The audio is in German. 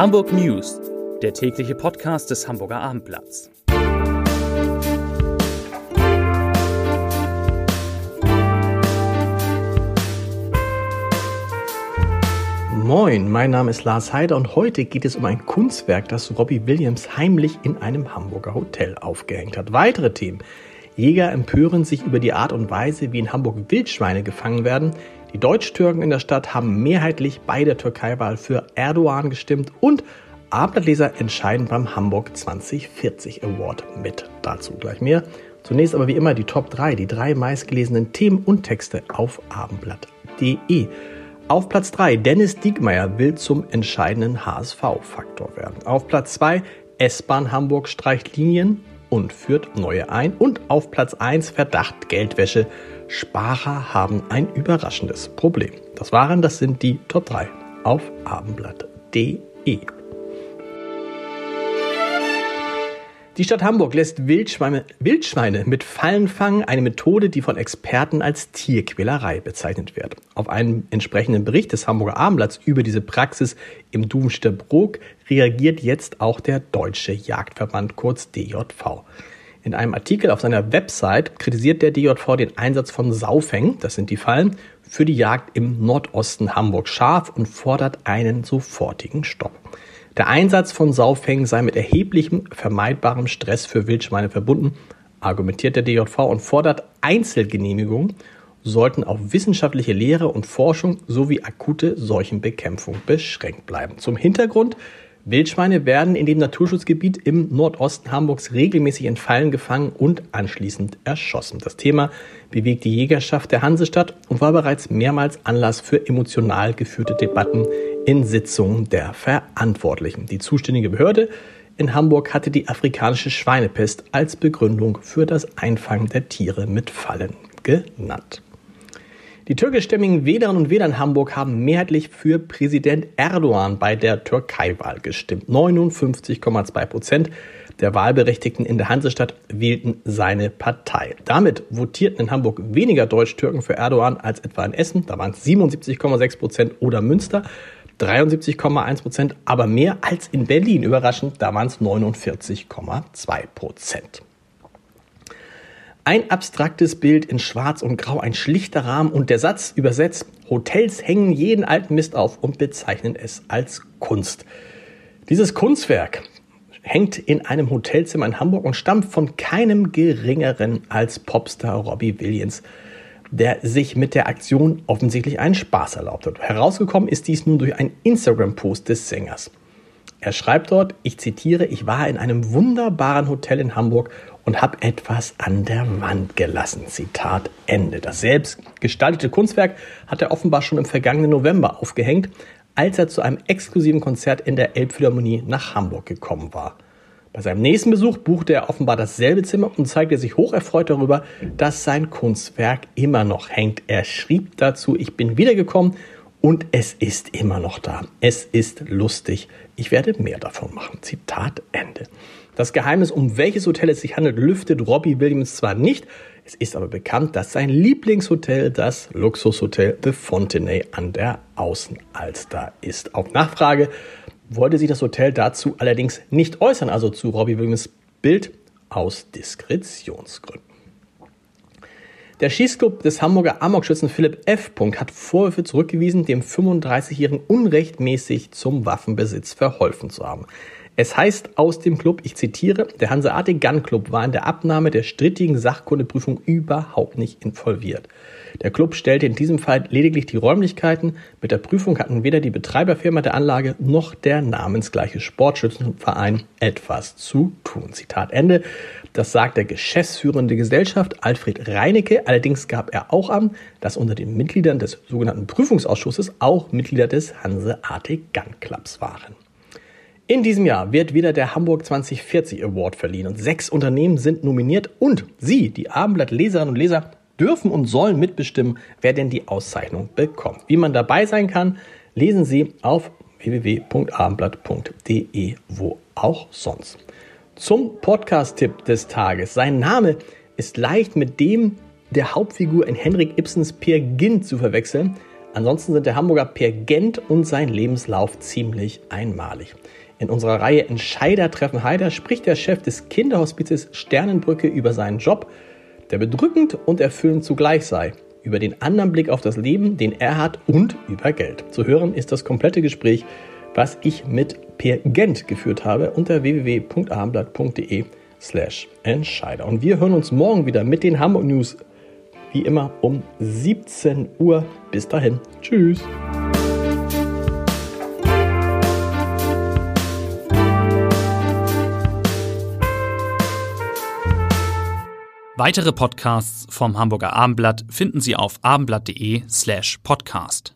Hamburg News, der tägliche Podcast des Hamburger Abendblatts. Moin, mein Name ist Lars Heider und heute geht es um ein Kunstwerk, das Robbie Williams heimlich in einem Hamburger Hotel aufgehängt hat. Weitere Themen. Jäger empören sich über die Art und Weise, wie in Hamburg Wildschweine gefangen werden. Die Deutsch-Türken in der Stadt haben mehrheitlich bei der Türkei-Wahl für Erdogan gestimmt und Abendleser entscheiden beim Hamburg 2040 Award mit. Dazu gleich mehr. Zunächst aber wie immer die Top 3, die drei meistgelesenen Themen und Texte auf abendblatt.de. Auf Platz 3, Dennis Diekmeyer will zum entscheidenden HSV-Faktor werden. Auf Platz 2, S-Bahn Hamburg streicht Linien und führt neue ein. Und auf Platz 1, Verdacht Geldwäsche Sparer haben ein überraschendes Problem. Das waren, das sind die Top 3 auf abendblatt.de. Die Stadt Hamburg lässt Wildschweine, Wildschweine mit Fallen fangen, eine Methode, die von Experten als Tierquälerei bezeichnet wird. Auf einen entsprechenden Bericht des Hamburger Abendblatts über diese Praxis im Duvenster Brook reagiert jetzt auch der Deutsche Jagdverband, kurz DJV. In einem Artikel auf seiner Website kritisiert der DJV den Einsatz von Saufängen, das sind die Fallen, für die Jagd im Nordosten Hamburg scharf und fordert einen sofortigen Stopp. Der Einsatz von Saufängen sei mit erheblichem vermeidbarem Stress für Wildschweine verbunden, argumentiert der DJV und fordert Einzelgenehmigungen sollten auf wissenschaftliche Lehre und Forschung sowie akute Seuchenbekämpfung beschränkt bleiben. Zum Hintergrund Wildschweine werden in dem Naturschutzgebiet im Nordosten Hamburgs regelmäßig in Fallen gefangen und anschließend erschossen. Das Thema bewegt die Jägerschaft der Hansestadt und war bereits mehrmals Anlass für emotional geführte Debatten in Sitzungen der Verantwortlichen. Die zuständige Behörde in Hamburg hatte die afrikanische Schweinepest als Begründung für das Einfangen der Tiere mit Fallen genannt. Die türkischstämmigen Wählerinnen und Wähler in Hamburg haben mehrheitlich für Präsident Erdogan bei der Türkei-Wahl gestimmt. 59,2 Prozent der Wahlberechtigten in der Hansestadt wählten seine Partei. Damit votierten in Hamburg weniger Deutsch-Türken für Erdogan als etwa in Essen. Da waren es 77,6 Prozent oder Münster. 73,1 Prozent, aber mehr als in Berlin. Überraschend, da waren es 49,2 Prozent. Ein abstraktes Bild in Schwarz und Grau, ein schlichter Rahmen und der Satz übersetzt, Hotels hängen jeden alten Mist auf und bezeichnen es als Kunst. Dieses Kunstwerk hängt in einem Hotelzimmer in Hamburg und stammt von keinem geringeren als Popstar Robbie Williams, der sich mit der Aktion offensichtlich einen Spaß erlaubt hat. Herausgekommen ist dies nun durch einen Instagram-Post des Sängers. Er schreibt dort, ich zitiere, ich war in einem wunderbaren Hotel in Hamburg und habe etwas an der Wand gelassen. Zitat Ende. Das selbst gestaltete Kunstwerk hat er offenbar schon im vergangenen November aufgehängt, als er zu einem exklusiven Konzert in der Elbphilharmonie nach Hamburg gekommen war. Bei seinem nächsten Besuch buchte er offenbar dasselbe Zimmer und zeigte sich hocherfreut darüber, dass sein Kunstwerk immer noch hängt. Er schrieb dazu, ich bin wiedergekommen und es ist immer noch da. Es ist lustig. Ich werde mehr davon machen. Zitat Ende. Das Geheimnis, um welches Hotel es sich handelt, lüftet Robbie Williams zwar nicht, es ist aber bekannt, dass sein Lieblingshotel das Luxushotel The Fontenay an der Außenalster ist. Auf Nachfrage wollte sich das Hotel dazu allerdings nicht äußern, also zu Robbie Williams Bild aus Diskretionsgründen. Der Schießclub des Hamburger Amokschützen Philipp F. hat Vorwürfe zurückgewiesen, dem 35-Jährigen unrechtmäßig zum Waffenbesitz verholfen zu haben. Es heißt aus dem Club, ich zitiere, der Hanseatic Gun Club war in der Abnahme der strittigen Sachkundeprüfung überhaupt nicht involviert. Der Club stellte in diesem Fall lediglich die Räumlichkeiten. Mit der Prüfung hatten weder die Betreiberfirma der Anlage noch der namensgleiche Sportschützenverein etwas zu tun. Zitat Ende. Das sagt der geschäftsführende Gesellschaft Alfred Reinecke. Allerdings gab er auch an, dass unter den Mitgliedern des sogenannten Prüfungsausschusses auch Mitglieder des Hanseatic Gun Clubs waren. In diesem Jahr wird wieder der Hamburg 2040 Award verliehen und sechs Unternehmen sind nominiert und Sie, die Abendblatt-Leserinnen und Leser, dürfen und sollen mitbestimmen, wer denn die Auszeichnung bekommt. Wie man dabei sein kann, lesen Sie auf www.abendblatt.de, wo auch sonst. Zum Podcast-Tipp des Tages. Sein Name ist leicht mit dem der Hauptfigur in Henrik Ibsens Peer Gynt zu verwechseln. Ansonsten sind der Hamburger Per Gent und sein Lebenslauf ziemlich einmalig. In unserer Reihe Entscheider treffen Heider spricht der Chef des Kinderhospizes Sternenbrücke über seinen Job, der bedrückend und erfüllend zugleich sei, über den anderen Blick auf das Leben, den er hat und über Geld. Zu hören ist das komplette Gespräch, was ich mit Per Gent geführt habe unter www.abendblatt.de slash Entscheider. Und wir hören uns morgen wieder mit den Hamburg News, wie immer um 17 Uhr. Bis dahin. Tschüss. Weitere Podcasts vom Hamburger Abendblatt finden Sie auf abendblatt.de slash podcast.